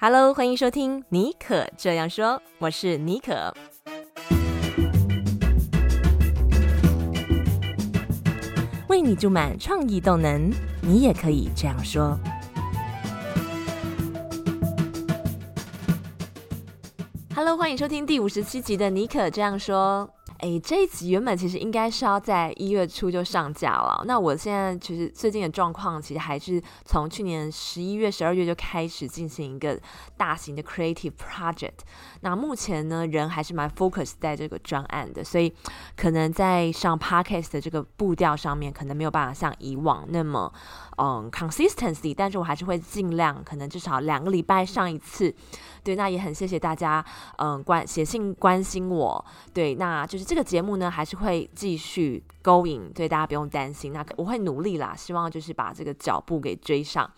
Hello，欢迎收听尼可这样说，我是尼可。为你注满创意动能，你也可以这样说。Hello，欢迎收听第五十七集的尼可这样说。哎，这一集原本其实应该是要在一月初就上架了。那我现在其实最近的状况，其实还是从去年十一月、十二月就开始进行一个大型的 creative project。那目前呢，人还是蛮 focus 在这个专案的，所以可能在上 podcast 的这个步调上面，可能没有办法像以往那么嗯 consistency。但是我还是会尽量，可能至少两个礼拜上一次。对，那也很谢谢大家，嗯，关写信关心我。对，那就是这个节目呢，还是会继续 going，对，大家不用担心。那我会努力啦，希望就是把这个脚步给追上。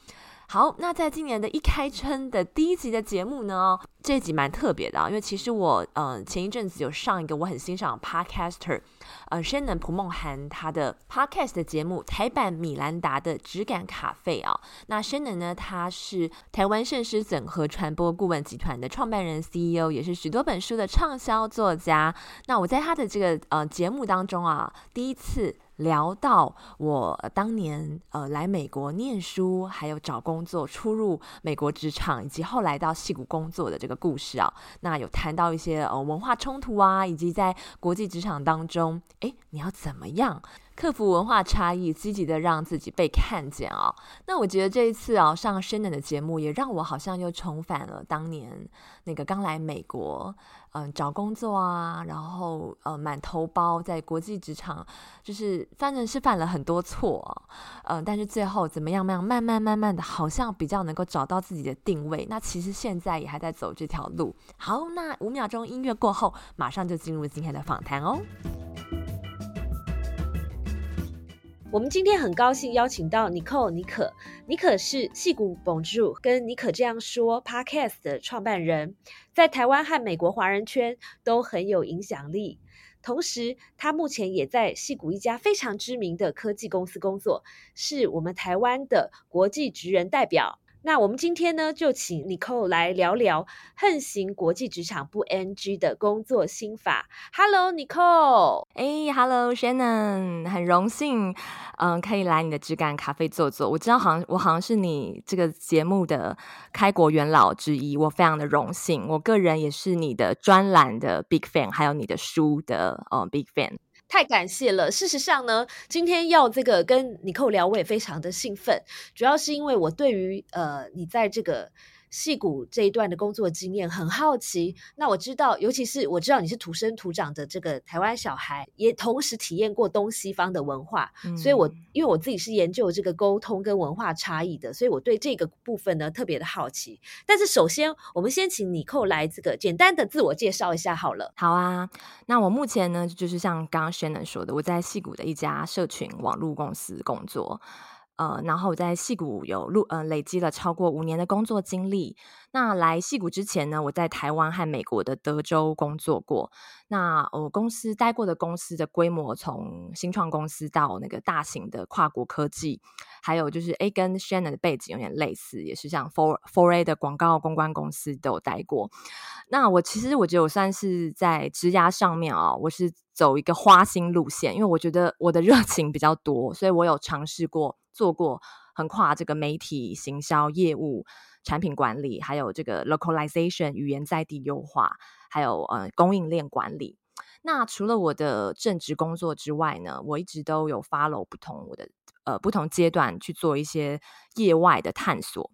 好，那在今年的一开春的第一集的节目呢，这一集蛮特别的啊，因为其实我嗯、前一阵子有上一个我很欣赏的 podcaster，呃，Shannon 蒲梦涵他的 podcast 的节目台版米兰达的质感咖啡啊。那 Shannon 呢，他是台湾圣诗整合传播顾问集团的创办人 CEO，也是许多本书的畅销作家。那我在他的这个呃节目当中啊，第一次。聊到我当年呃来美国念书，还有找工作、出入美国职场，以及后来到戏谷工作的这个故事啊，那有谈到一些呃文化冲突啊，以及在国际职场当中，诶，你要怎么样？克服文化差异，积极的让自己被看见、哦！那我觉得这一次啊，上申能的节目，也让我好像又重返了当年那个刚来美国，嗯、找工作啊，然后呃，满头包在国际职场，就是反正是犯了很多错，嗯、但是最后怎么样？慢慢慢慢慢的，好像比较能够找到自己的定位。那其实现在也还在走这条路。好，那五秒钟音乐过后，马上就进入今天的访谈哦。我们今天很高兴邀请到 Nicole 尼可，尼可是戏谷 Bonjour 跟尼可这样说 Podcast 的创办人，在台湾和美国华人圈都很有影响力。同时，他目前也在戏谷一家非常知名的科技公司工作，是我们台湾的国际职人代表。那我们今天呢，就请 Nicole 来聊聊横行国际职场不 NG 的工作心法。Hello，Nicole。哎，Hello，Shannon，很荣幸，嗯，可以来你的质感咖啡坐坐。我知道，好像我好像是你这个节目的开国元老之一，我非常的荣幸。我个人也是你的专栏的 big fan，还有你的书的、嗯、big fan。太感谢了。事实上呢，今天要这个跟你聊，我也非常的兴奋，主要是因为我对于呃，你在这个。矽谷这一段的工作经验很好奇，那我知道，尤其是我知道你是土生土长的这个台湾小孩，也同时体验过东西方的文化，嗯、所以我因为我自己是研究这个沟通跟文化差异的，所以我对这个部分呢特别的好奇。但是首先，我们先请 Nicole 来这个简单的自我介绍一下好了。好啊，那我目前呢就是像刚刚 Shannon 说的，我在戏谷的一家社群网络公司工作。呃，然后我在戏谷有录呃累积了超过五年的工作经历。那来戏谷之前呢，我在台湾和美国的德州工作过。那我公司待过的公司的规模，从新创公司到那个大型的跨国科技，还有就是诶跟 Shannon 的背景有点类似，也是像 Four Four A 的广告公关公司都有待过。那我其实我觉得我算是在职涯上面啊、哦，我是走一个花心路线，因为我觉得我的热情比较多，所以我有尝试过。做过横跨这个媒体、行销、业务、产品管理，还有这个 localization 语言在地优化，还有呃供应链管理。那除了我的正职工作之外呢，我一直都有 follow 不同我的呃不同阶段去做一些业外的探索。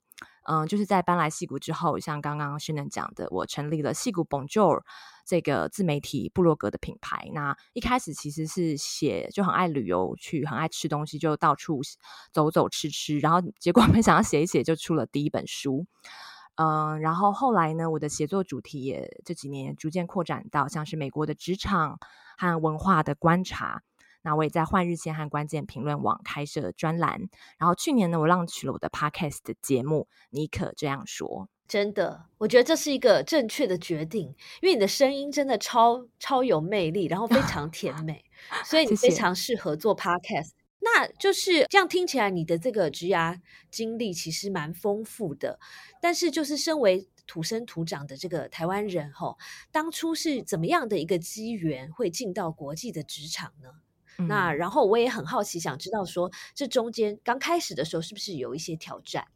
嗯、就是在搬来矽谷之后，像刚刚 Shannon 讲的，我成立了矽谷 Bonjour。这个自媒体部落格的品牌，那一开始其实是写就很爱旅游，去很爱吃东西，就到处走走吃吃，然后结果 没想到写一写就出了第一本书，嗯、然后后来呢，我的写作主题也这几年逐渐扩展到像是美国的职场和文化的观察，那我也在换日线和关键评论网开设专栏，然后去年呢，我 launch 了我的 podcast 的节目，你可这样说。真的，我觉得这是一个正确的决定，因为你的声音真的超超有魅力，然后非常甜 美，所以你非常适合做 podcast。那就是这样听起来，你的这个职涯经历其实蛮丰富的。但是，就是身为土生土长的这个台湾人，吼，当初是怎么样的一个机缘会进到国际的职场呢？嗯、那然后我也很好奇，想知道说这中间刚开始的时候是不是有一些挑战？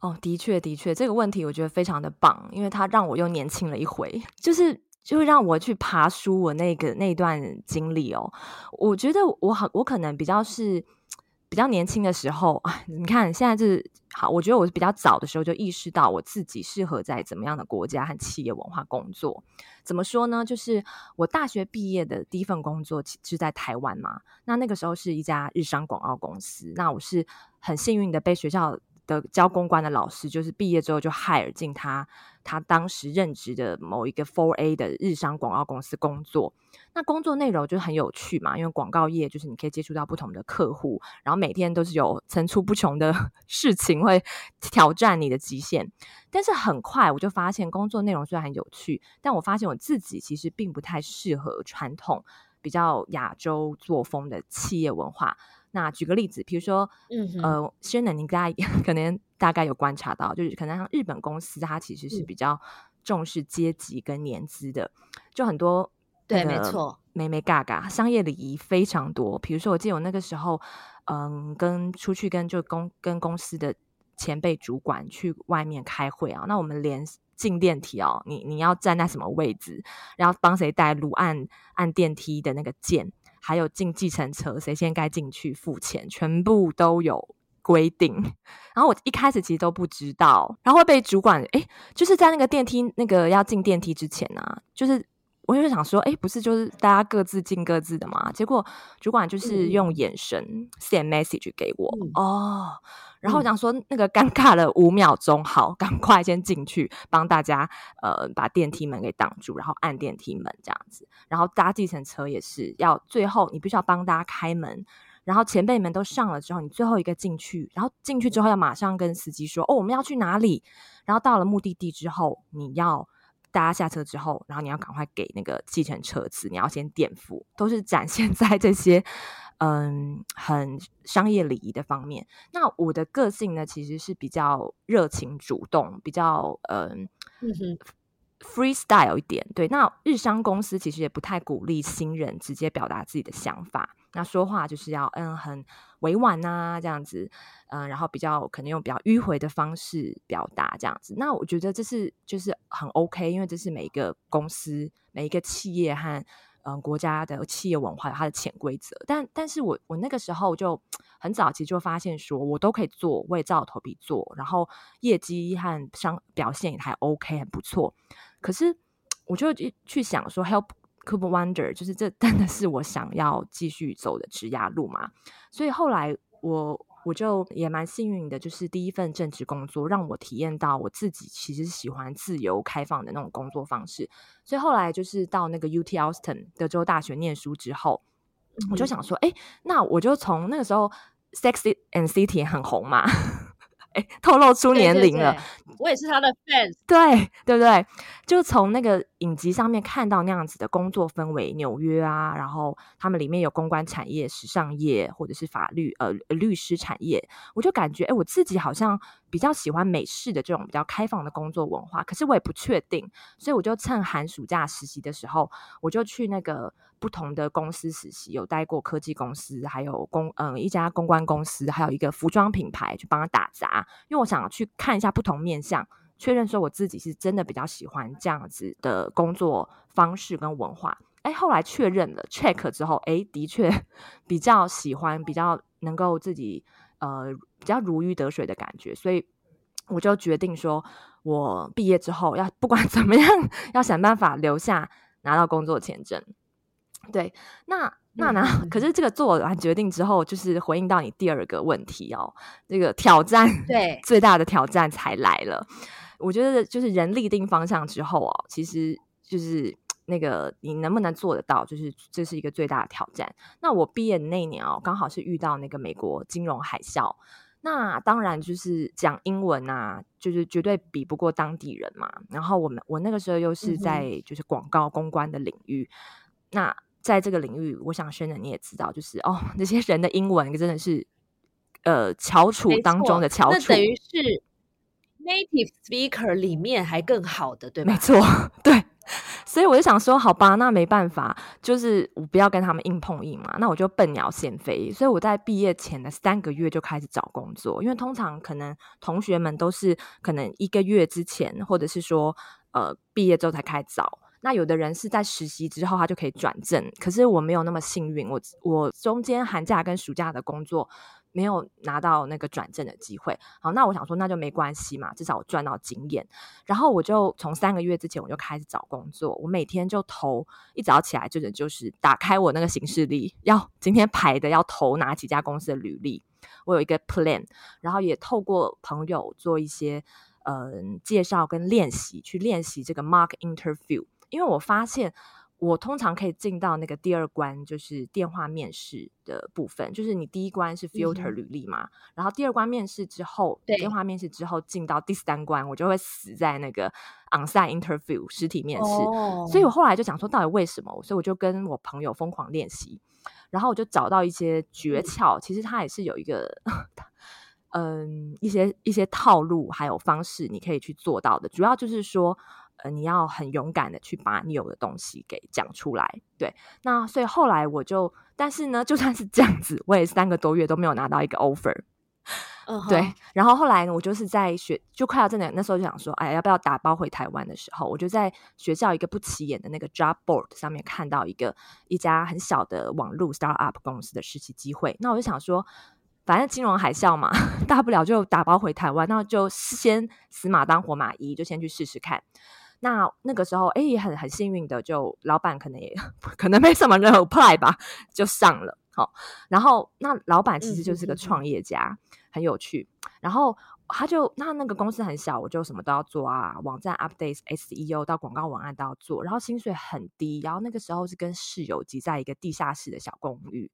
哦，的确，的确，这个问题我觉得非常的棒，因为它让我又年轻了一回，就是就会让我去爬书我那个那段经历哦。我觉得我很，我可能比较是比较年轻的时候，你看现在就是好，我觉得我是比较早的时候就意识到我自己适合在怎么样的国家和企业文化工作。怎么说呢？就是我大学毕业的第一份工作其是在台湾嘛，那那个时候是一家日商广告公司，那我是很幸运的被学校。的教公关的老师，就是毕业之后就 hire 进他他当时任职的某一个 Four A 的日商广告公司工作。那工作内容就很有趣嘛，因为广告业就是你可以接触到不同的客户，然后每天都是有层出不穷的 事情会挑战你的极限。但是很快我就发现，工作内容虽然很有趣，但我发现我自己其实并不太适合传统比较亚洲作风的企业文化。那举个例子，比如说，嗯哼，呃，Shannon，你大家 可能大概有观察到，就是可能像日本公司，它其实是比较重视阶级跟年资的，嗯、就很多对，没错，没没嘎嘎，商业礼仪非常多。比如说，我记得我那个时候，嗯，跟出去跟就公跟公司的前辈主管去外面开会啊，那我们连进电梯哦，你你要站在什么位置，然后帮谁带路，按按电梯的那个键。还有进计程车，谁先该进去付钱，全部都有规定。然后我一开始其实都不知道，然后会被主管诶，就是在那个电梯那个要进电梯之前啊，就是我就想说，诶，不是就是大家各自进各自的嘛？结果主管就是用眼神 send message 给我、嗯、哦。然后我想说，那个尴尬了五秒钟，好，赶快先进去帮大家，呃，把电梯门给挡住，然后按电梯门这样子。然后搭计程车也是要最后，你必须要帮大家开门，然后前辈们都上了之后，你最后一个进去，然后进去之后要马上跟司机说，哦，我们要去哪里？然后到了目的地之后，你要大家下车之后，然后你要赶快给那个计程车子，你要先垫付，都是展现 在这些。嗯，很商业礼仪的方面。那我的个性呢，其实是比较热情主动，比较嗯，嗯哼，freestyle 一点。对，那日商公司其实也不太鼓励新人直接表达自己的想法。那说话就是要嗯很委婉啊，这样子，嗯，然后比较可能用比较迂回的方式表达这样子。那我觉得这是就是很 OK，因为这是每一个公司、每一个企业和。嗯，国家的企业文化有它的潜规则，但但是我我那个时候就很早期就发现说，我都可以做，我也照头皮做，然后业绩和商表现也还 OK，很不错。可是我就去想说，Help Coop Wonder，就是这 真的是我想要继续走的职涯路嘛？所以后来我。我就也蛮幸运的，就是第一份正职工作让我体验到我自己其实喜欢自由开放的那种工作方式，所以后来就是到那个 UT Austin 德州大学念书之后，嗯、我就想说，哎，那我就从那个时候 Sex and City 很红嘛。哎，透露出年龄了。对对对，我也是他的 fans。对，对不对？就从那个影集上面看到那样子的工作氛围，纽约啊，然后他们里面有公关产业、时尚业，或者是法律呃律师产业，我就感觉，哎，我自己好像比较喜欢美式的这种比较开放的工作文化。可是我也不确定，所以我就趁寒暑假实习的时候，我就去那个。不同的公司实习，有待过科技公司，还有公嗯一家公关公司，还有一个服装品牌去帮他打杂，因为我想去看一下不同面向，确认说我自己是真的比较喜欢这样子的工作方式跟文化。哎，后来确认了 check 之后，哎，的确比较喜欢，比较能够自己呃比较如鱼得水的感觉，所以我就决定说，我毕业之后要不管 怎么样，要想办法留下拿到工作签证。对，那那那？可是这个做完决定之后，就是回应到你第二个问题哦，这个挑战，对，最大的挑战才来了。我觉得就是人立定方向之后哦，其实就是那个你能不能做得到，就是这是一个最大的挑战。那我毕业的那一年哦，刚好是遇到那个美国金融海啸，那当然就是讲英文啊，就是绝对比不过当地人嘛。然后我们我那个时候又是在就是广告公关的领域，嗯、那。在这个领域，我想轩的你也知道，就是哦，那些人的英文真的是，呃，翘楚当中的翘楚，那等于是 native speaker 里面还更好的，对吧？没错，对。所以我就想说，好吧，那没办法，就是我不要跟他们硬碰硬嘛。那我就笨鸟先飞。所以我在毕业前的三个月就开始找工作，因为通常可能同学们都是可能一个月之前，或者是说呃毕业之后才开始找。那有的人是在实习之后他就可以转正，可是我没有那么幸运，我我中间寒假跟暑假的工作。没有拿到那个转正的机会，好，那我想说那就没关系嘛，至少我赚到经验。然后我就从三个月之前我就开始找工作，我每天就投，一早起来就是就是打开我那个行事历，要今天排的要投哪几家公司的履历，我有一个 plan，然后也透过朋友做一些嗯、介绍跟练习，去练习这个 mock interview，因为我发现。我通常可以进到那个第二关，就是电话面试的部分。就是你第一关是 filter 履历嘛，嗯、然后第二关面试之后，对电话面试之后进到第三关，我就会死在那个 onsite interview 实体面试。哦、所以我后来就想说，到底为什么？所以我就跟我朋友疯狂练习，然后我就找到一些诀窍。嗯、其实它也是有一个，嗯，一些一些套路还有方式，你可以去做到的。主要就是说。呃，你要很勇敢的去把你有的东西给讲出来，对。那所以后来我就，但是呢，就算是这样子，我也三个多月都没有拿到一个 offer，对。然后后来呢，我就是在学，就快要真的那时候就想说，哎，要不要打包回台湾的时候，我就在学校一个不起眼的那个 job board 上面看到一个一家很小的网络 startup 公司的实习机会。那我就想说，反正金融海啸嘛，大不了就打包回台湾，那就先死马当活马医，就先去试试看。那那个时候，哎，也很很幸运的，就老板可能也 可能没什么人 apply 吧，就上了。好、哦，然后那老板其实就是个创业家，嗯、很有趣。然后他就那那个公司很小，我就什么都要做啊，网站 update、SEO 到广告文案都要做。然后薪水很低，然后那个时候是跟室友挤在一个地下室的小公寓。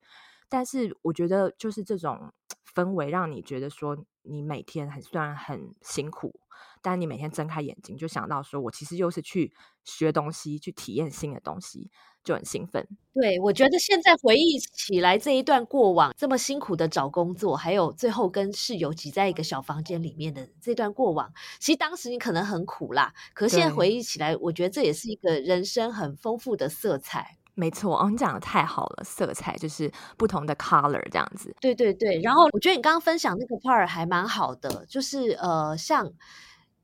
但是我觉得就是这种氛围，让你觉得说你每天很虽然很辛苦。但你每天睁开眼睛就想到说，我其实又是去学东西，去体验新的东西，就很兴奋。对，我觉得现在回忆起来这一段过往，这么辛苦的找工作，还有最后跟室友挤在一个小房间里面的这段过往，其实当时你可能很苦啦，可是现在回忆起来，我觉得这也是一个人生很丰富的色彩。没错，哦，你讲的太好了，色彩就是不同的 color 这样子。对对对，然后我觉得你刚刚分享那个 part 还蛮好的，就是呃，像。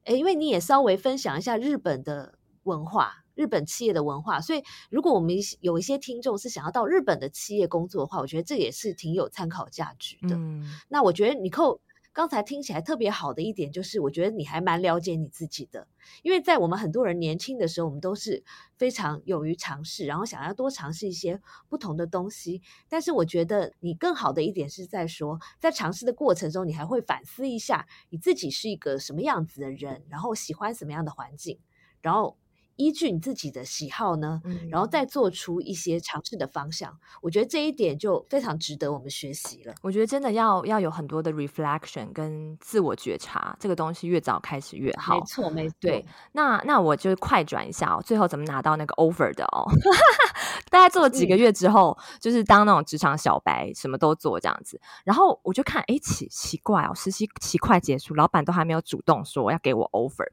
诶，因为你也稍微分享一下日本的文化，日本企业的文化，所以如果我们有一些听众是想要到日本的企业工作的话，我觉得这也是挺有参考价值的。嗯，那我觉得你扣。刚才听起来特别好的一点就是，我觉得你还蛮了解你自己的，因为在我们很多人年轻的时候，我们都是非常勇于尝试，然后想要多尝试一些不同的东西。但是我觉得你更好的一点是在说，在尝试的过程中，你还会反思一下你自己是一个什么样子的人，然后喜欢什么样的环境，然后。依据你自己的喜好呢，嗯、然后再做出一些尝试的方向，我觉得这一点就非常值得我们学习了。我觉得真的要要有很多的 reflection 跟自我觉察，这个东西越早开始越好。没错，没错。对，那那我就快转一下哦，最后怎么拿到那个 offer 的哦？大概做了几个月之后，嗯、就是当那种职场小白，什么都做这样子。然后我就看，哎，奇奇怪哦，实习期快结束，老板都还没有主动说要给我 offer。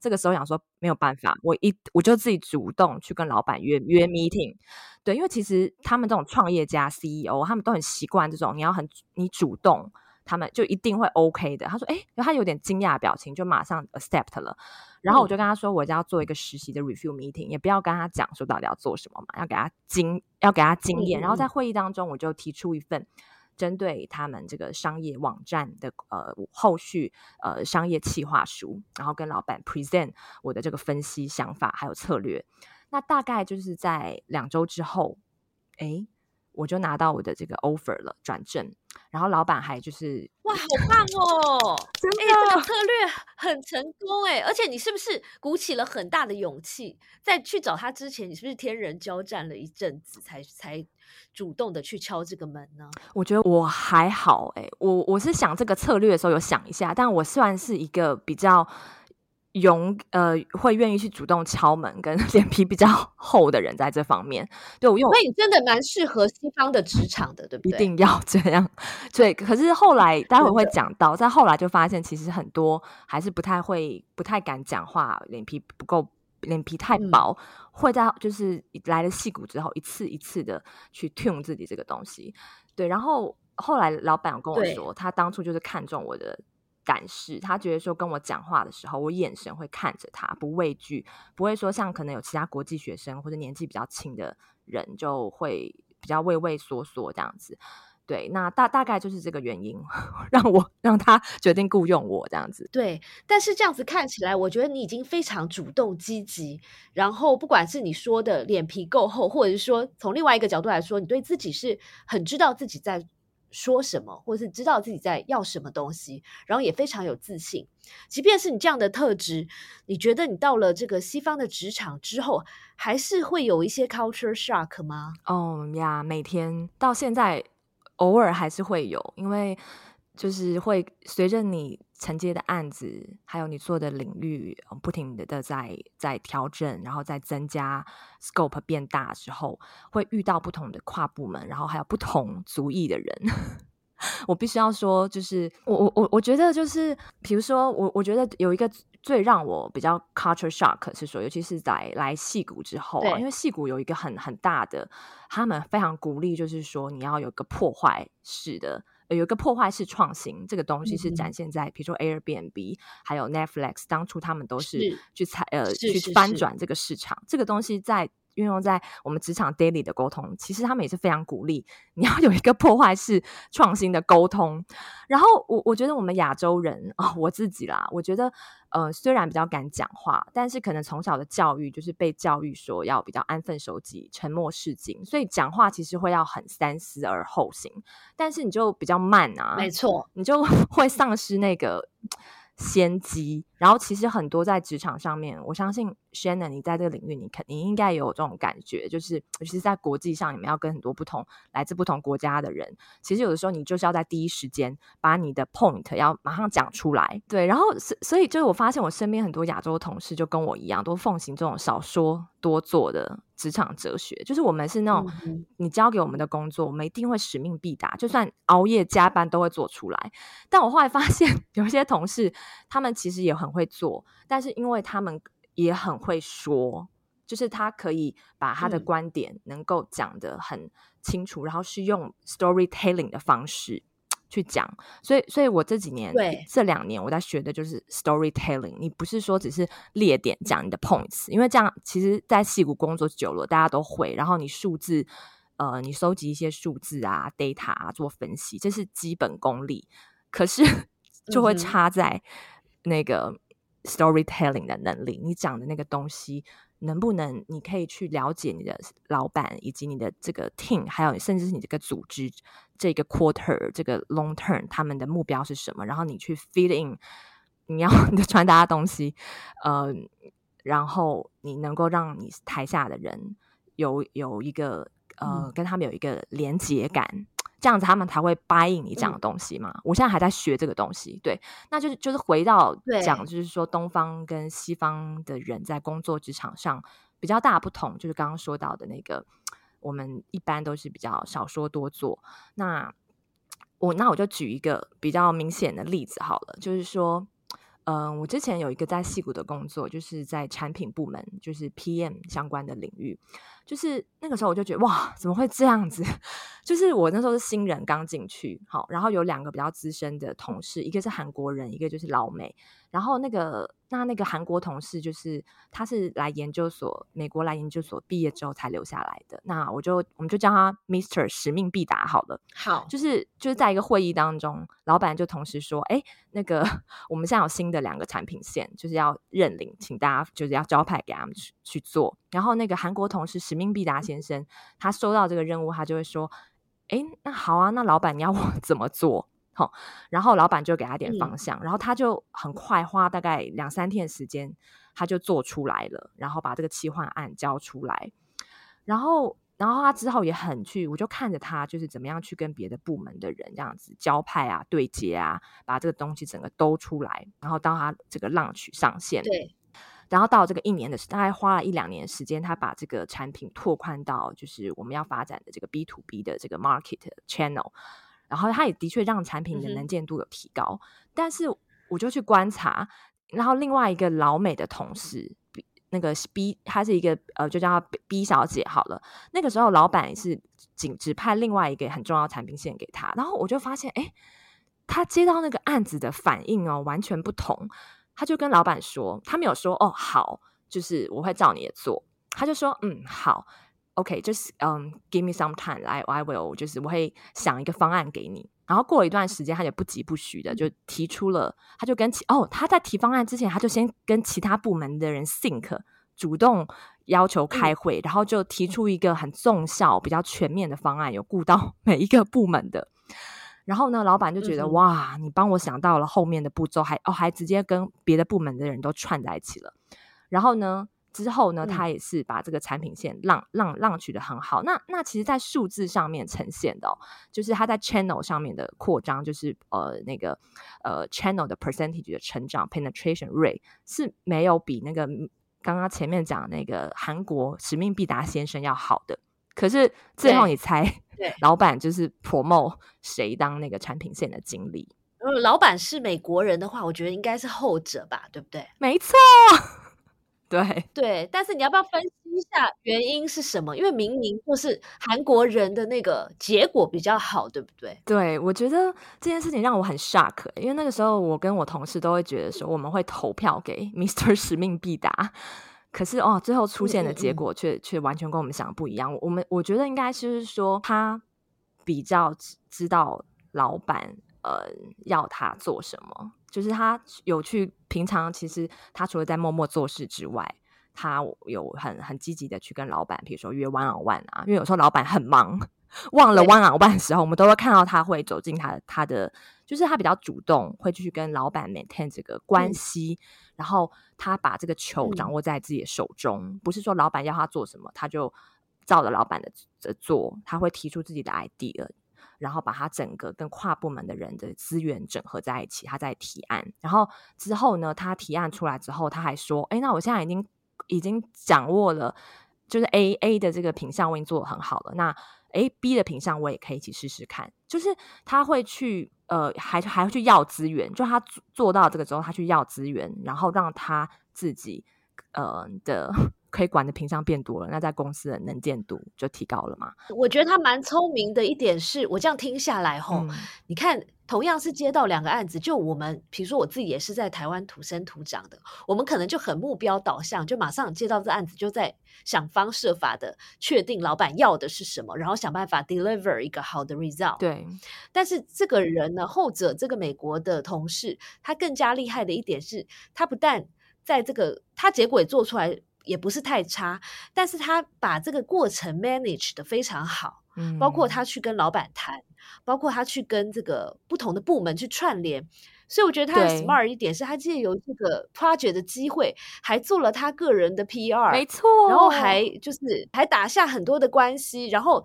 这个时候想说没有办法，我一我就自己主动去跟老板约约 meeting，对，因为其实他们这种创业家 CEO，他们都很习惯这种你要很你主动，他们就一定会 OK 的。他说，哎，他有点惊讶的表情，就马上 accept 了。然后我就跟他说，我就要做一个实习的 review meeting，也不要跟他讲说到底要做什么嘛，要给他经要给他经验。然后在会议当中，我就提出一份。针对他们这个商业网站的呃后续呃商业企划书，然后跟老板 present 我的这个分析想法还有策略，那大概就是在两周之后，诶我就拿到我的这个 offer 了，转正。然后老板还就是哇，好棒哦！真的，这个策略很成功哎！而且你是不是鼓起了很大的勇气，在去找他之前，你是不是天人交战了一阵子，才才主动的去敲这个门呢？我觉得我还好哎，我我是想这个策略的时候有想一下，但我算是一个比较勇呃会愿意去主动敲门，跟 脸皮比较厚的人在这方面，对我用，所以真的蛮适合西方的职场的，对不对？一定要这样，对。可是后来待会会讲到，在后来就发现，其实很多还是不太会、不太敢讲话，脸皮不够，脸皮太薄，嗯、会在就是来了戏骨之后，一次一次的去 tune 自己这个东西。对，然后后来老板有跟我说，他当初就是看中我的。胆识，他觉得说跟我讲话的时候，我眼神会看着他，不畏惧，不会说像可能有其他国际学生或者年纪比较轻的人就会比较畏畏缩缩这样子。对，那大大概就是这个原因，让我让他决定雇佣我这样子。对，但是这样子看起来，我觉得你已经非常主动积极。然后不管是你说的脸皮够厚，或者是说从另外一个角度来说，你对自己是很知道自己在。说什么，或者是知道自己在要什么东西，然后也非常有自信。即便是你这样的特质，你觉得你到了这个西方的职场之后，还是会有一些 culture shock 吗？哦呀，每天到现在，偶尔还是会有，因为。就是会随着你承接的案子，还有你做的领域，不停的在在调整，然后再增加 scope 变大之后，会遇到不同的跨部门，然后还有不同族裔的人。我必须要说，就是我我我我觉得就是，比如说我我觉得有一个最让我比较 culture shock 是说，尤其是在来戏谷之后啊，因为戏谷有一个很很大的，他们非常鼓励，就是说你要有个破坏式的。有一个破坏式创新，这个东西是展现在，比如说 Airbnb，还有 Netflix，当初他们都是去采呃去翻转这个市场，这个东西在。运用在我们职场 daily 的沟通，其实他们也是非常鼓励你要有一个破坏式创新的沟通。然后我我觉得我们亚洲人啊、哦，我自己啦，我觉得呃虽然比较敢讲话，但是可能从小的教育就是被教育说要比较安分守己、沉默是金，所以讲话其实会要很三思而后行。但是你就比较慢啊，没错，你就 会丧失那个。先机，然后其实很多在职场上面，我相信 Shannon 你在这个领域，你肯定应该有这种感觉，就是尤其是在国际上，你们要跟很多不同来自不同国家的人，其实有的时候你就是要在第一时间把你的 point 要马上讲出来，对，然后所以就是我发现我身边很多亚洲同事就跟我一样，都奉行这种少说多做的。职场哲学就是我们是那种，你交给我们的工作，我们一定会使命必达，就算熬夜加班都会做出来。但我后来发现，有一些同事他们其实也很会做，但是因为他们也很会说，就是他可以把他的观点能够讲得很清楚，然后是用 storytelling 的方式。去讲，所以，所以我这几年，对这两年我在学的就是 storytelling。你不是说只是列点讲你的 points，因为这样其实，在戏骨工作久了，大家都会。然后你数字，呃，你收集一些数字啊，data 啊，做分析，这是基本功力。可是 就会差在那个 storytelling 的能力，你讲的那个东西。能不能？你可以去了解你的老板，以及你的这个 team，还有甚至是你这个组织，这个 quarter，这个 long term，他们的目标是什么？然后你去 feed in，你要你的传达的东西，呃，然后你能够让你台下的人有有一个呃，嗯、跟他们有一个连结感。这样子他们才会 buy in 你讲的东西嘛？嗯、我现在还在学这个东西，对，那就是就是回到讲，就是说东方跟西方的人在工作职场上比较大不同，就是刚刚说到的那个，我们一般都是比较少说多做。那我那我就举一个比较明显的例子好了，就是说，嗯、我之前有一个在戏谷的工作，就是在产品部门，就是 PM 相关的领域。就是那个时候，我就觉得哇，怎么会这样子？就是我那时候是新人刚进去，好，然后有两个比较资深的同事，一个是韩国人，一个就是老美。然后那个那那个韩国同事，就是他是来研究所，美国来研究所毕业之后才留下来的。那我就我们就叫他 Mr. 使命必达好了。好，就是就是在一个会议当中，老板就同时说，哎，那个 我们现在有新的两个产品线，就是要认领，请大家就是要招牌给他们去去做。然后那个韩国同事使命必达先生，他收到这个任务，他就会说：“哎，那好啊，那老板你要我 怎么做？”好，然后老板就给他点方向，嗯、然后他就很快花大概两三天的时间，他就做出来了，然后把这个企划案交出来。然后然后他之后也很去，我就看着他就是怎么样去跟别的部门的人这样子交派啊、对接啊，把这个东西整个兜出来，然后到他这个 launch 上线。对。然后到这个一年的时，大概花了一两年的时间，他把这个产品拓宽到就是我们要发展的这个 B to B 的这个 market channel。然后他也的确让产品的能见度有提高，嗯、但是我就去观察，然后另外一个老美的同事，那个 B，他是一个呃，就叫他 B 小姐好了。那个时候老板也是仅指派另外一个很重要的产品线给他，然后我就发现，哎，他接到那个案子的反应哦，完全不同。他就跟老板说，他没有说哦好，就是我会照你的做。他就说嗯好，OK，就是嗯，give me some time，I I will，就是我会想一个方案给你。然后过了一段时间，他也不急不徐的就提出了，他就跟其哦他在提方案之前，他就先跟其他部门的人 think，主动要求开会，嗯、然后就提出一个很重效、比较全面的方案，有顾到 每一个部门的。然后呢，老板就觉得、嗯、哇，你帮我想到了后面的步骤，还哦，还直接跟别的部门的人都串在一起了。然后呢，之后呢，他也是把这个产品线让让让取得很好。那那其实，在数字上面呈现的、哦，就是他在 channel 上面的扩张，就是呃那个呃 channel 的 percentage 的成长 penetration rate 是没有比那个刚刚前面讲那个韩国使命必达先生要好的。可是最后你猜？对，老板就是 promote 谁当那个产品线的经理？如果老板是美国人的话，我觉得应该是后者吧，对不对？没错，对对。但是你要不要分析一下原因是什么？因为明明就是韩国人的那个结果比较好，对不对？对，我觉得这件事情让我很 shock，因为那个时候我跟我同事都会觉得说，我们会投票给 Mr. 使命必达。可是哦，最后出现的结果却却完全跟我们想的不一样。我们我觉得应该就是说，他比较知道老板呃要他做什么，就是他有去平常其实他除了在默默做事之外，他有很很积极的去跟老板，比如说约 one on one 啊，因为有时候老板很忙，忘了 one on one 的时候，我们都会看到他会走进他他的，就是他比较主动，会继续跟老板 maintain 这个关系。嗯然后他把这个球掌握在自己的手中，嗯、不是说老板要他做什么，他就照着老板的的做。他会提出自己的 idea，然后把他整个跟跨部门的人的资源整合在一起，他在提案。然后之后呢，他提案出来之后，他还说：“哎，那我现在已经已经掌握了，就是 A A 的这个品相我已经做得很好了。那哎 B 的品相我也可以一起试试看。”就是他会去。呃，还还会去要资源，就他做到这个之后，他去要资源，然后让他自己呃的可以管的品项变多了，那在公司的能见度就提高了嘛。我觉得他蛮聪明的一点是，我这样听下来吼，嗯、你看。同样是接到两个案子，就我们，比如说我自己也是在台湾土生土长的，我们可能就很目标导向，就马上接到这案子，就在想方设法的确定老板要的是什么，然后想办法 deliver 一个好的 result。对。但是这个人呢，后者这个美国的同事，他更加厉害的一点是，他不但在这个他结果也做出来也不是太差，但是他把这个过程 manage 的非常好。包括他去跟老板谈，包括他去跟这个不同的部门去串联，所以我觉得他很 smart 一点是，他借由这个 project 的机会，还做了他个人的 PR，没错，然后还就是还打下很多的关系，然后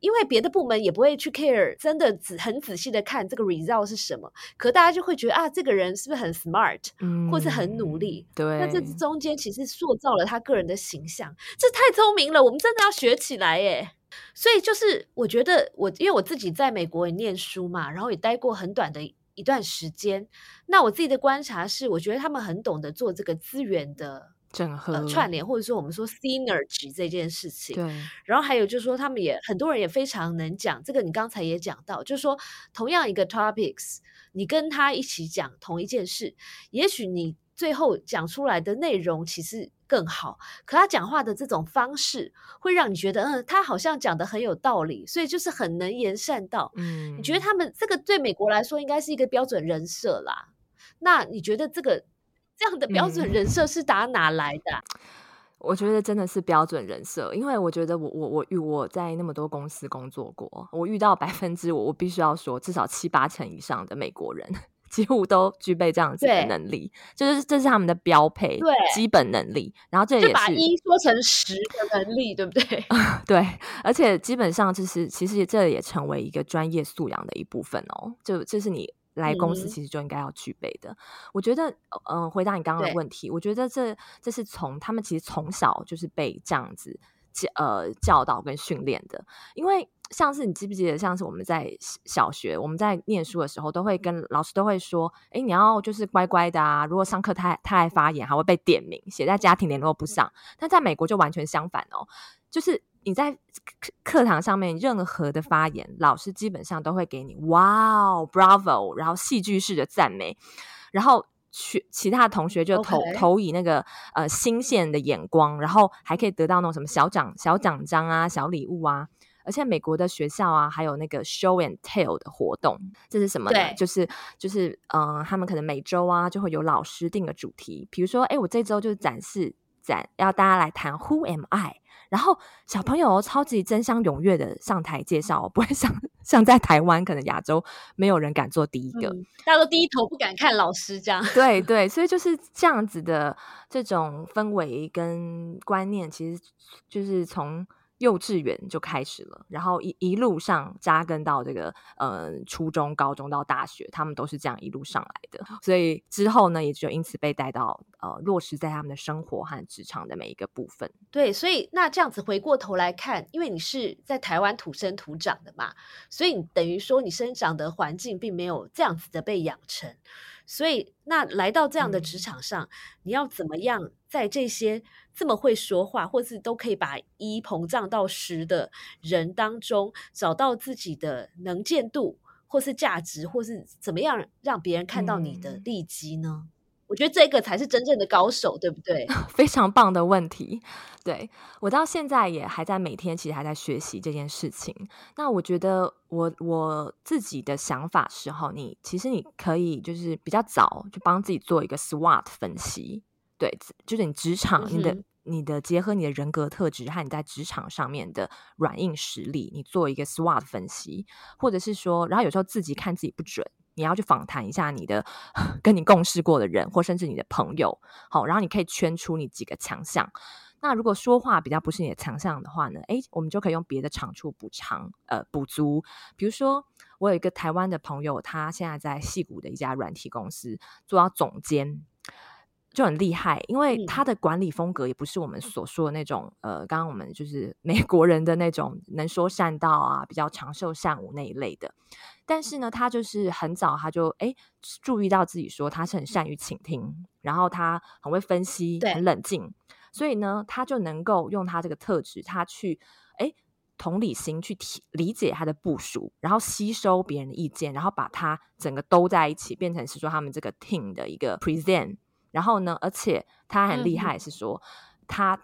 因为别的部门也不会去 care，真的仔很仔细的看这个 result 是什么，可大家就会觉得啊，这个人是不是很 smart，嗯，或是很努力？对，那这中间其实塑造了他个人的形象，这太聪明了，我们真的要学起来耶。所以就是，我觉得我因为我自己在美国也念书嘛，然后也待过很短的一段时间。那我自己的观察是，我觉得他们很懂得做这个资源的整合、呃、串联，或者说我们说 synergy 这件事情。对。然后还有就是说，他们也很多人也非常能讲这个。你刚才也讲到，就是说同样一个 topics，你跟他一起讲同一件事，也许你最后讲出来的内容其实。更好，可他讲话的这种方式会让你觉得，嗯，他好像讲的很有道理，所以就是很能言善道。嗯，你觉得他们这个对美国来说应该是一个标准人设啦？那你觉得这个这样的标准人设是打哪来的？嗯，我觉得真的是标准人设，因为我觉得我我我遇我在那么多公司工作过，我遇到百分之我我必须要说至少七八成以上的美国人。几乎都具备这样子的能力，就是这是他们的标配，对，基本能力。然后这也是把一说成十的能力，对不对？对，而且基本上就是其实这也成为一个专业素养的一部分哦，就这是你来公司其实就应该要具备的。嗯、我觉得，嗯、呃，回答你刚刚的问题，我觉得这这是从他们其实从小就是被这样子教呃教导跟训练的，因为。像是你记不记得，像是我们在小学，我们在念书的时候，都会跟老师都会说，哎，你要就是乖乖的啊。如果上课太太爱发言，还会被点名，写在家庭联络簿上。但在美国就完全相反哦，就是你在课堂上面任何的发言，老师基本上都会给你哇哦，bravo，然后戏剧式的赞美，然后其其他同学就投.投以那个呃新鲜的眼光，然后还可以得到那种什么小奖小奖章啊、小礼物啊。而且美国的学校啊，还有那个 show and tell 的活动，这是什么呢？就是就是，嗯、呃，他们可能每周啊就会有老师定个主题，比如说，哎，我这周就是展示展，要大家来谈 Who am I？然后小朋友超级争相踊跃的上台介绍，不会像 像在台湾，可能亚洲没有人敢做第一个，嗯、大家都低头不敢看老师这样。对对，所以就是这样子的这种氛围跟观念，其实就是从。幼稚园就开始了，然后一一路上扎根到这个呃初中、高中到大学，他们都是这样一路上来的。所以之后呢，也就因此被带到呃落实在他们的生活和职场的每一个部分。对，所以那这样子回过头来看，因为你是在台湾土生土长的嘛，所以你等于说你生长的环境并没有这样子的被养成。所以，那来到这样的职场上，嗯，你要怎么样在这些这么会说话，或是都可以把一膨胀到十的人当中，找到自己的能见度，或是价值，或是怎么样让别人看到你的利基呢？嗯我觉得这个才是真正的高手，对不对？非常棒的问题。对，我到现在也还在每天，其实还在学习这件事情。那我觉得我我自己的想法是哈，你其实你可以就是比较早就帮自己做一个 SWOT 分析。对，就是你职场你的、嗯、你的结合你的人格特质和你在职场上面的软硬实力，你做一个 SWOT 分析，或者是说，然后有时候自己看自己不准。你要去访谈一下你的 跟你共事过的人，或甚至你的朋友，好，然后你可以圈出你几个强项。那如果说话比较不是你的强项的话呢？诶，我们就可以用别的长处补偿，呃，补足。比如说，我有一个台湾的朋友，他现在在戏谷的一家软体公司做到总监。就很厉害，因为他的管理风格也不是我们所说的那种，嗯、呃，刚刚我们就是美国人的那种能说善道啊，比较长袖善舞那一类的。但是呢，他就是很早他就诶注意到自己说他是很善于倾听，然后他很会分析，很冷静，所以呢，他就能够用他这个特质，他去诶同理心去理解他的部署，然后吸收别人的意见，然后把他整个兜在一起，变成是说他们这个 team 的一个 present。然后呢，而且他很厉害，是说、嗯、他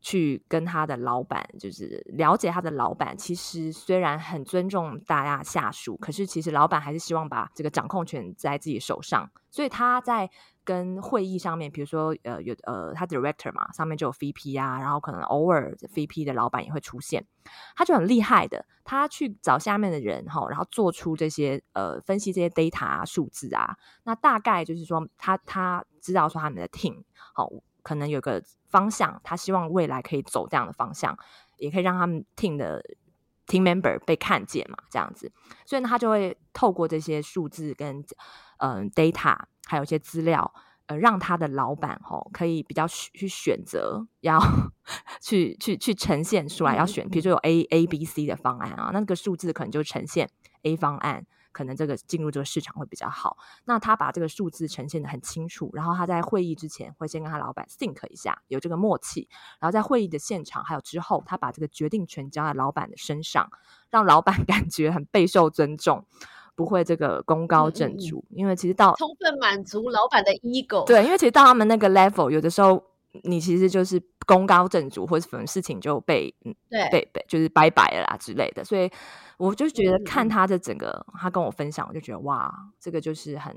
去跟他的老板，就是了解他的老板。其实虽然很尊重大家下属，可是其实老板还是希望把这个掌控权在自己手上。所以他在跟会议上面，比如说呃有呃他 director 嘛，上面就有 VP 啊，然后可能偶尔 VP 的老板也会出现，他就很厉害的，他去找下面的人哈，然后做出这些呃分析这些 data 啊数字啊，那大概就是说他他。知道说他们的 team 好，可能有个方向，他希望未来可以走这样的方向，也可以让他们 team 的 team member 被看见嘛，这样子，所以呢，他就会透过这些数字跟嗯、呃、data，还有一些资料，呃，让他的老板吼可以比较去选择，要 去去去呈现出来，要选，比如说有 A A B C 的方案啊，那个数字可能就呈现 A 方案。可能这个进入这个市场会比较好。那他把这个数字呈现的很清楚，然后他在会议之前会先跟他老板 think 一下，有这个默契。然后在会议的现场还有之后，他把这个决定权交在老板的身上，让老板 感觉很备受尊重，不会这个功高震主。嗯嗯，因为其实到充分满足老板的 ego。对，因为其实到他们那个 level，有的时候你其实就是功高震主，或者什么事情就被嗯对被被就是拜拜了啦之类的，所以。我就觉得看他的整个，嗯、他跟我分享，我就觉得哇，这个就是很，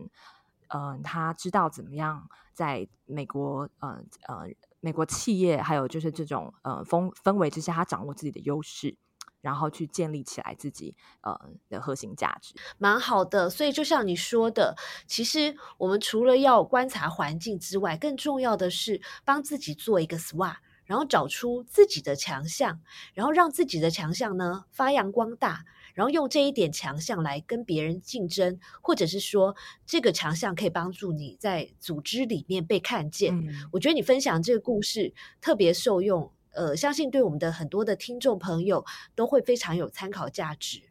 嗯、呃，他知道怎么样在美国，呃呃，美国企业还有就是这种呃氛氛围之下，他掌握自己的优势，然后去建立起来自己呃的核心价值，蛮好的。所以就像你说的，其实我们除了要观察环境之外，更重要的是帮自己做一个 SWOT，然后找出自己的强项，然后让自己的强项呢发扬光大，然后用这一点强项来跟别人竞争，或者是说这个强项可以帮助你在组织里面被看见。嗯，我觉得你分享这个故事特别受用。呃，相信对我们的很多的听众朋友都会非常有参考价值。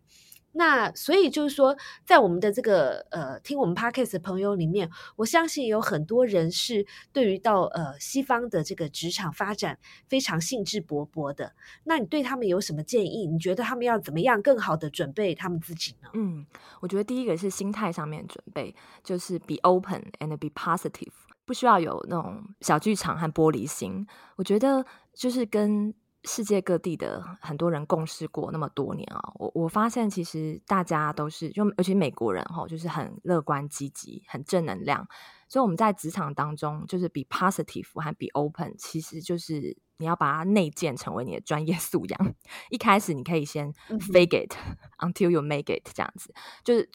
那所以就是说，在我们的这个呃听我们 Podcast 的朋友里面，我相信有很多人是对于到呃西方的这个职场发展非常兴致勃勃的。那你对他们有什么建议？你觉得他们要怎么样更好的准备他们自己呢？嗯，我觉得第一个是心态上面准备，就是 be open and be positive。不需要有那种小剧场和玻璃心，我觉得就是跟世界各地的很多人共事过那么多年啊，我我发现其实大家都是，就尤其美国人哈，就是很乐观积极、很正能量，所以我们在职场当中就是 be positive 和 be open，其实就是你要把它内建成为你的专业素养。一开始你可以先 fake it until you make it 这样子，就是。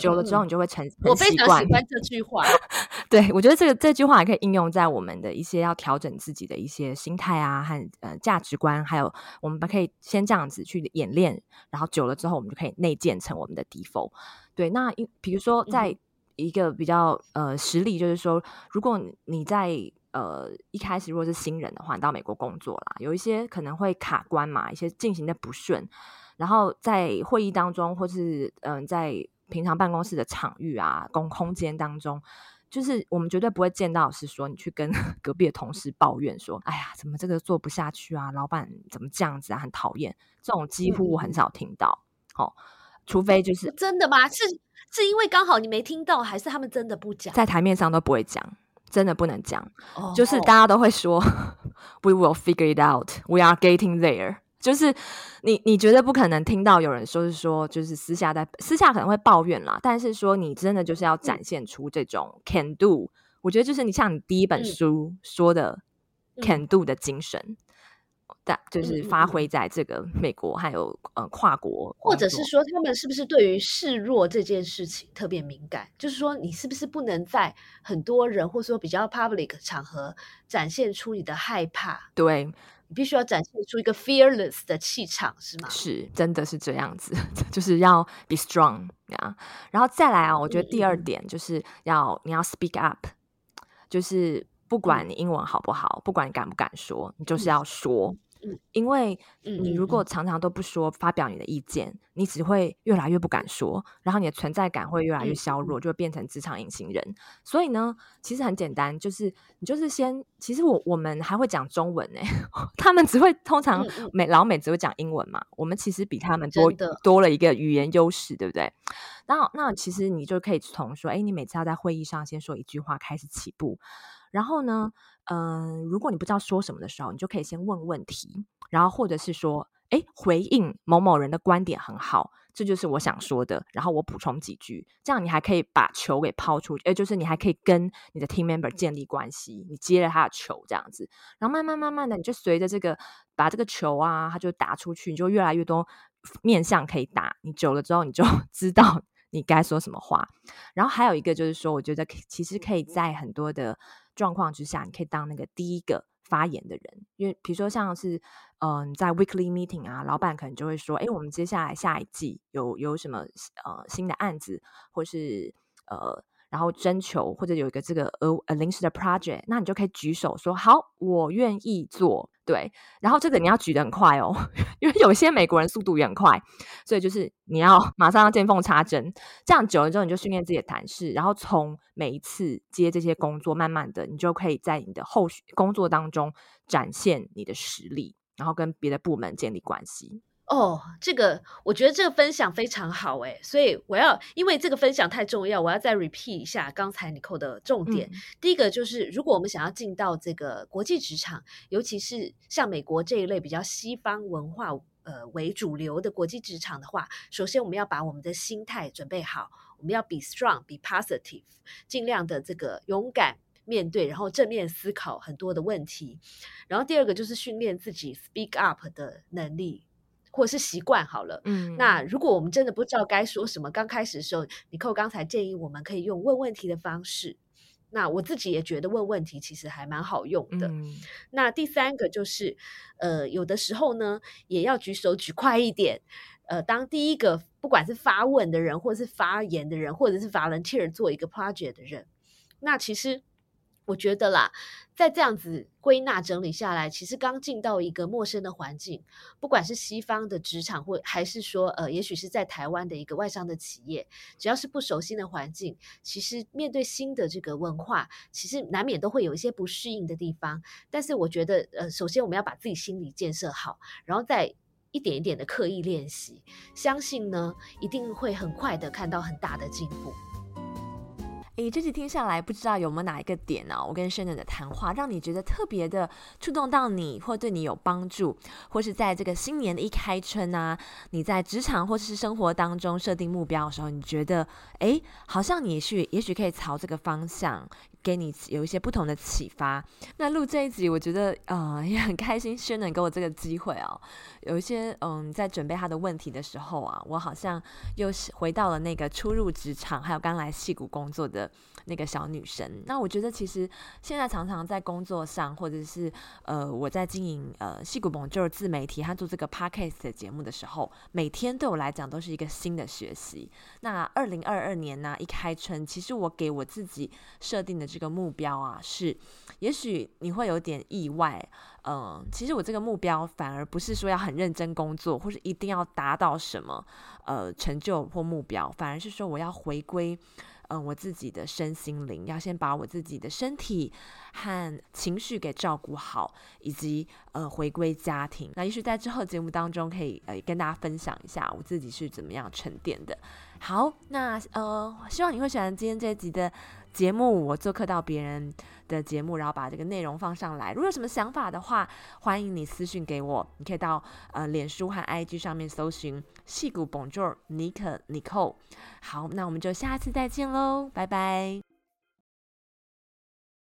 久了之后，你就会成、嗯嗯、我非常喜欢这句话。对，我觉得这个这句话也可以应用在我们的一些要调整自己的一些心态啊，和呃价值观，还有我们可以先这样子去演练，然后久了之后，我们就可以内建成我们的 default。对，那比如说在一个比较呃实例，就是说，如果你在呃一开始如果是新人的话，你到美国工作啦，有一些可能会卡关嘛，一些进行的不顺，然后在会议当中，或是嗯、呃、在平常办公室的场域啊，公空间当中，就是我们绝对不会见到，是说你去跟 隔壁的同事抱怨说：“哎呀，怎么这个做不下去啊？老板怎么这样子啊？很讨厌。”这种几乎我很少听到。嗯、哦，除非就是真的吗？是是因为刚好你没听到，还是他们真的不讲？在台面上都不会讲，真的不能讲。哦、就是大家都会说、哦、：“We will figure it out. We are getting there.” 就是你，你绝对不可能听到有人说是说，就是私下在私下可能会抱怨啦，但是说你真的就是要展现出这种 can do，、嗯、我觉得就是你像你第一本书说的 can do 的精神，但、嗯、就是发挥在这个美国还有呃跨国，或者是说他们是不是对于示弱这件事情特别敏感？就是说你是不是不能在很多人或者说比较 public 场合展现出你的害怕？对。你必须要展现出一个 fearless 的气场，是吗？是，真的是这样子，就是要 be strong 呀。然后再来啊，我觉得第二点就是要、嗯、你要 speak up，就是不管你英文好不好，嗯、不管你敢不敢说，你就是要说。嗯嗯，因为你如果常常都不说，发表你的意见，你只会越来越不敢说，然后你的存在感会越来越削弱，就会变成职场隐形人。所以呢，其实很简单，就是你就是先，其实我我们还会讲中文呢，他们只会通常美老美只会讲英文嘛，我们其实比他们多多了一个语言优势，对不对？那那其实你就可以从说，哎，你每次要在会议上先说一句话开始起步。然后呢，嗯、如果你不知道说什么的时候，你就可以先问问题，然后或者是说，哎，回应某某人的观点很好，这就是我想说的，然后我补充几句，这样你还可以把球给抛出去，哎，就是你还可以跟你的 team member 建立关系，你接了他的球这样子，然后慢慢慢慢的，你就随着这个把这个球啊，他就打出去，你就越来越多面向可以打，你久了之后，你就 知道你该说什么话。然后还有一个就是说，我觉得其实可以在很多的状况之下，你可以当那个第一个发言的人，因为比如说像是，嗯、呃，在 weekly meeting 啊，老板可能就会说，哎，我们接下来下一季有有什么呃新的案子，或是呃。然后征求或者有一个这个呃呃临时的 project，那你就可以举手说好，我愿意做。对，然后这个你要举得很快哦，因为有些美国人速度也很快，所以就是你要马上要见缝插针。这样久了之后，你就训练自己的胆识，然后从每一次接这些工作，慢慢的你就可以在你的后续工作当中展现你的实力，然后跟别的部门建立关系。哦，这个我觉得这个分享非常好诶，所以我要因为这个分享太重要，我要再 repeat 一下刚才 Nicole 的重点。嗯、第一个就是，如果我们想要进到这个国际职场，尤其是像美国这一类比较西方文化呃为主流的国际职场的话，首先我们要把我们的心态准备好，我们要 be strong, be positive，尽量的这个勇敢面对，然后正面思考很多的问题。然后第二个就是训练自己 speak up 的能力。或者是习惯好了。嗯，那如果我们真的不知道该说什么，刚开始的时候，尼可刚才建议我们可以用问问题的方式。那我自己也觉得问问题其实还蛮好用的。嗯、那第三个就是，呃，有的时候呢，也要举手举快一点。呃，当第一个不管是发问的人，或者是发言的人，或者是 volunteer 做一个 project 的人，那其实。我觉得啦，在这样子归纳整理下来，其实刚进到一个陌生的环境，不管是西方的职场，或还是说，呃，也许是在台湾的一个外商的企业，只要是不熟悉的环境，其实面对新的这个文化，其实难免都会有一些不适应的地方。但是我觉得，呃，首先我们要把自己心理建设好，然后再一点一点的刻意练习，相信呢，一定会很快的看到很大的进步。诶，这集听下来，不知道有没有哪一个点呢、我跟 Shannon 的谈话，让你觉得特别的触动到你，或对你有帮助，或是在这个新年的一开春啊，你在职场或是生活当中设定目标的时候，你觉得，诶，好像你也许也许可以朝这个方向。给你有一些不同的启发。那录这一集，我觉得呃 也很开心，Shannon 给我这个机会哦。有一些嗯，在准备他的问题的时候啊，我好像又是回到了那个初入职场，还有刚来戏谷工作的那个小女生。那我觉得其实现在常常在工作上，或者是呃我在经营呃戏谷 Bonjour 自媒体，他做这个 Podcast 的节目的时候，每天对我来讲都是一个新的学习。那二零二二年呢，一开春，其实我给我自己设定的。这这个目标啊，是，也许你会有点意外，嗯、其实我这个目标反而不是说要很认真工作，或是一定要达到什么呃成就或目标，反而是说我要回归，嗯、我自己的身心灵，要先把我自己的身体和情绪给照顾好，以及呃回归家庭。那也许在之后节目当中，可以呃跟大家分享一下我自己是怎么样沉淀的。好，那呃，希望你会喜欢今天这一集的。节目，我做客到别人的节目，然后把这个内容放上来。如果有什么想法的话，欢迎你私信给我。你可以到呃脸书和 IG 上面搜寻“戏骨 Bonjour 尼可 Nicole”。好，那我们就下次再见喽，拜拜。